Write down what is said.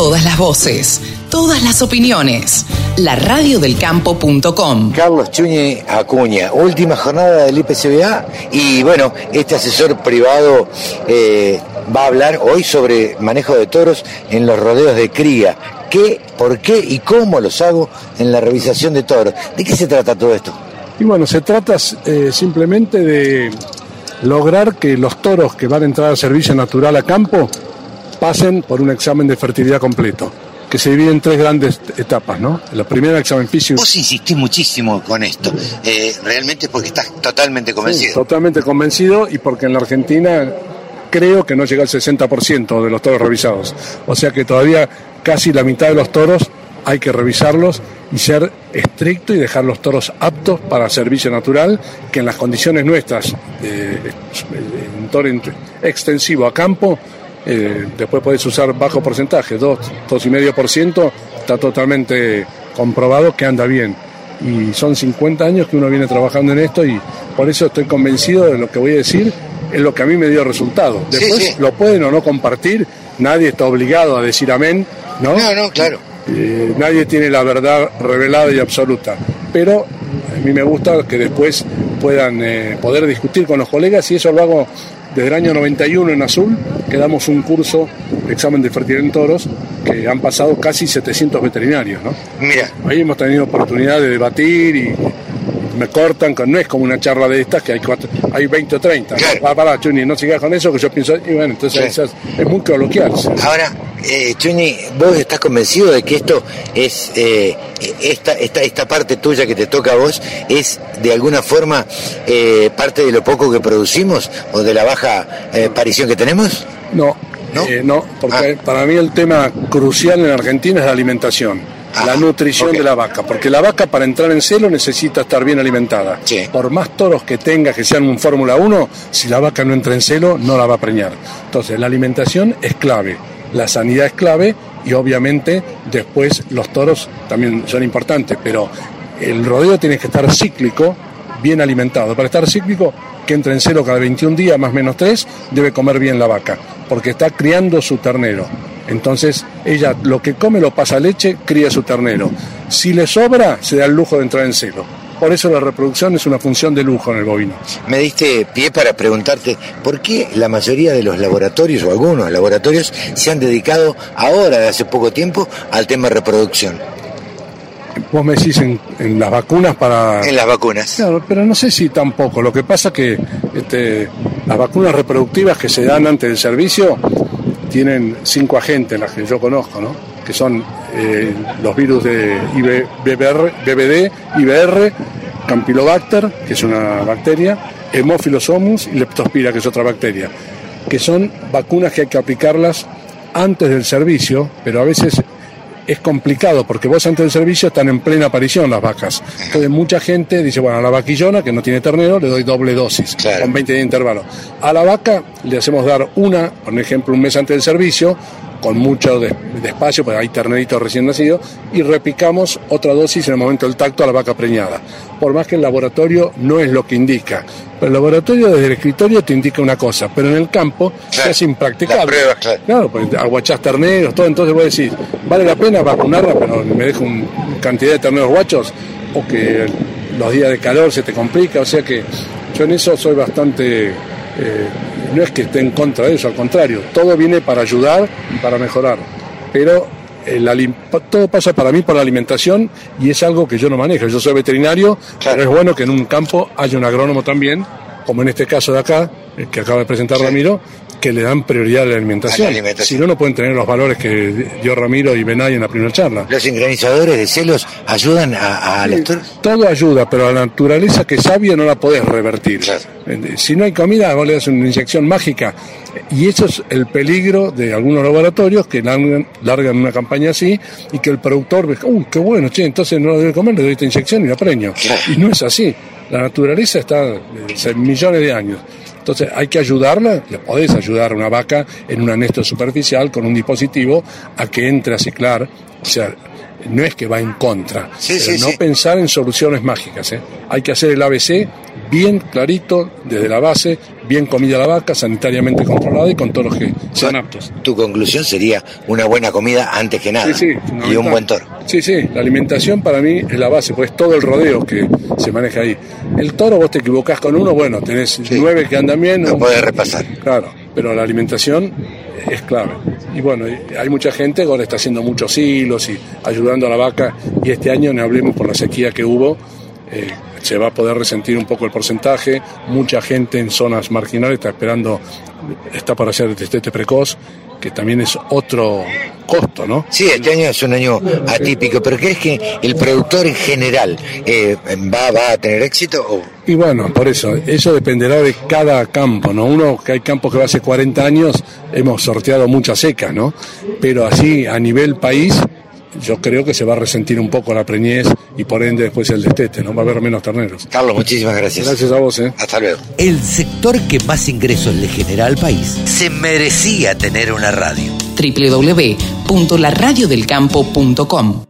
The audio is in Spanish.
Todas las voces, todas las opiniones. La radiodelcampo.com. Carlos Chuñe Acuña, última jornada del IPCBA y bueno, este asesor privado eh, va a hablar hoy sobre manejo de toros en los rodeos de cría. ¿Qué, por qué y cómo los hago en la revisación de toros? ¿De qué se trata todo esto? Y bueno, se trata eh, simplemente de lograr que los toros que van a entrar al servicio natural a campo pasen por un examen de fertilidad completo, que se divide en tres grandes etapas, ¿no? La primera, examen físico. Vos insistís muchísimo con esto, eh, realmente porque estás totalmente convencido. totalmente convencido y porque en la Argentina creo que no llega al 60% de los toros revisados. O sea que todavía casi la mitad de los toros hay que revisarlos y ser estricto y dejar los toros aptos para servicio natural, que en las condiciones nuestras, eh, toro extensivo a campo, eh, después podés usar bajo porcentaje, 2, 2,5%, está totalmente comprobado que anda bien. Y son 50 años que uno viene trabajando en esto y por eso estoy convencido de lo que voy a decir, es lo que a mí me dio resultado. Después lo pueden o no compartir, nadie está obligado a decir amén, ¿no? No, no, claro. Eh, nadie tiene la verdad revelada y absoluta, pero a mí me gusta que después puedan eh, poder discutir con los colegas y eso lo hago desde el año 91 en Azul, que damos un curso de examen de fertilidad en toros, que han pasado casi 700 veterinarios, ¿no? Mira. Ahí hemos tenido oportunidad de debatir y me cortan, no es como una charla de estas que hay cuatro, hay 20 o 30. Claro. para, Chuni, no sigas con eso, que yo pienso, y bueno, entonces es muy coloquial. Ahora, eh, Chuni, ¿vos estás convencido de que esto es, eh, esta, esta, esta parte tuya que te toca a vos, es de alguna forma eh, parte de lo poco que producimos o de la baja eh, aparición que tenemos? No, no, eh, no porque ah. para mí el tema crucial en Argentina es la alimentación la nutrición de la vaca, porque la vaca para entrar en celo necesita estar bien alimentada. Por más toros que tenga que sean un Fórmula 1, si la vaca no entra en celo, no la va a preñar. Entonces, la alimentación es clave, la sanidad es clave y obviamente después los toros también son importantes, pero el rodeo tiene que estar cíclico, bien alimentado. Para estar cíclico, que entre en celo cada 21 días, más o menos 3, debe comer bien la vaca, porque está criando su ternero. Entonces, ella lo que come lo pasa leche, cría su ternero. Si le sobra, se da el lujo de entrar en celo. Por eso la reproducción es una función de lujo en el bovino. Me diste pie para preguntarte por qué la mayoría de los laboratorios, o algunos laboratorios, se han dedicado ahora, de hace poco tiempo, al tema de reproducción. Vos me decís en, las vacunas para... En las vacunas. Claro, pero no sé si tampoco. Lo que pasa es que este, las vacunas reproductivas que se dan antes del servicio tienen cinco agentes, las que yo conozco, ¿no? que son eh, los virus de BBD, IBR, Campylobacter, que es una bacteria, Hemophilus homus y Leptospira, que es otra bacteria, que son vacunas que hay que aplicarlas antes del servicio, pero a veces es complicado porque vos antes del servicio están en plena aparición las vacas. Entonces mucha gente dice, bueno, a la vaquillona que no tiene ternero le doy doble dosis con 20 días de intervalo. A la vaca le hacemos dar una, por ejemplo, un mes antes del servicio, con mucho despacio, porque hay terneritos recién nacidos, y repicamos otra dosis en el momento del tacto a la vaca preñada. Por más que el laboratorio no es lo que indica. Pero el laboratorio desde el escritorio te indica una cosa, pero en el campo es impracticable. claro. claro, pues aguachás terneros, todo, entonces voy a decir, ¿vale la pena vacunarla, pero me dejo una cantidad de terneros guachos? O que los días de calor se te complica, o sea que yo en eso soy bastante... Eh, no es que esté en contra de eso, al contrario, todo viene para ayudar y para mejorar. Pero el, todo pasa para mí por la alimentación y es algo que yo no manejo. Yo soy veterinario, pero es bueno que en un campo haya un agrónomo también, como en este caso de acá, el que acaba de presentar Ramiro, que le dan prioridad a la, alimentación. Si no, no pueden tener los valores que dio Ramiro y Benay en la primera charla. ¿Los ingranizadores de celos ayudan a, a Todo ayuda, pero a la naturaleza que es sabia no la podés revertir. Eh, si no hay comida, vos le das una inyección mágica. Y eso es el peligro de algunos laboratorios que largan, una campaña así y que el productor ve, uy, qué bueno, che, entonces no lo debe comer, le doy esta inyección y la preño. Y no es así. La naturaleza está hace millones de años. Entonces hay que ayudarla, le podés ayudar a una vaca en un anesto superficial con un dispositivo a que entre a ciclar, o sea, no es que va en contra, pero no pensar en soluciones mágicas. ¿eh? Hay que hacer el ABC bien clarito desde la base, bien comida la vaca, sanitariamente controlada y con toros que sean aptos. Tu conclusión sería una buena comida antes que nada. Sí, sí, y un buen toro. Sí, sí, la alimentación para mí es la base, pues todo el rodeo que se maneja ahí. El toro, vos te equivocás con uno, bueno, tenés Sí. nueve que andan bien. Lo un- podés repasar. Claro, pero la alimentación es clave. Y bueno, hay mucha gente que ahora está haciendo muchos hilos y ayudando a la vaca. Y este año, no hablemos por la sequía que hubo, eh, se va a poder resentir un poco el porcentaje. Mucha gente en zonas marginales está esperando, está para hacer destete precoz, que también es otro costo, ¿no? Sí, este año es un año atípico, pero ¿crees que el productor en general eh, va, va a tener éxito? O... Y bueno, por eso, eso dependerá de cada campo, ¿no? Uno, que hay campos que hace 40 años hemos sorteado mucha seca, ¿no? Pero así, a nivel país, yo creo que se va a resentir un poco la preñez y por ende después el destete, ¿no? Va a haber menos terneros. Carlos, muchísimas gracias. Gracias a vos, ¿eh? Hasta luego. El sector que más ingresos le genera al país se merecía tener una radio. www.laradiodelcampo.com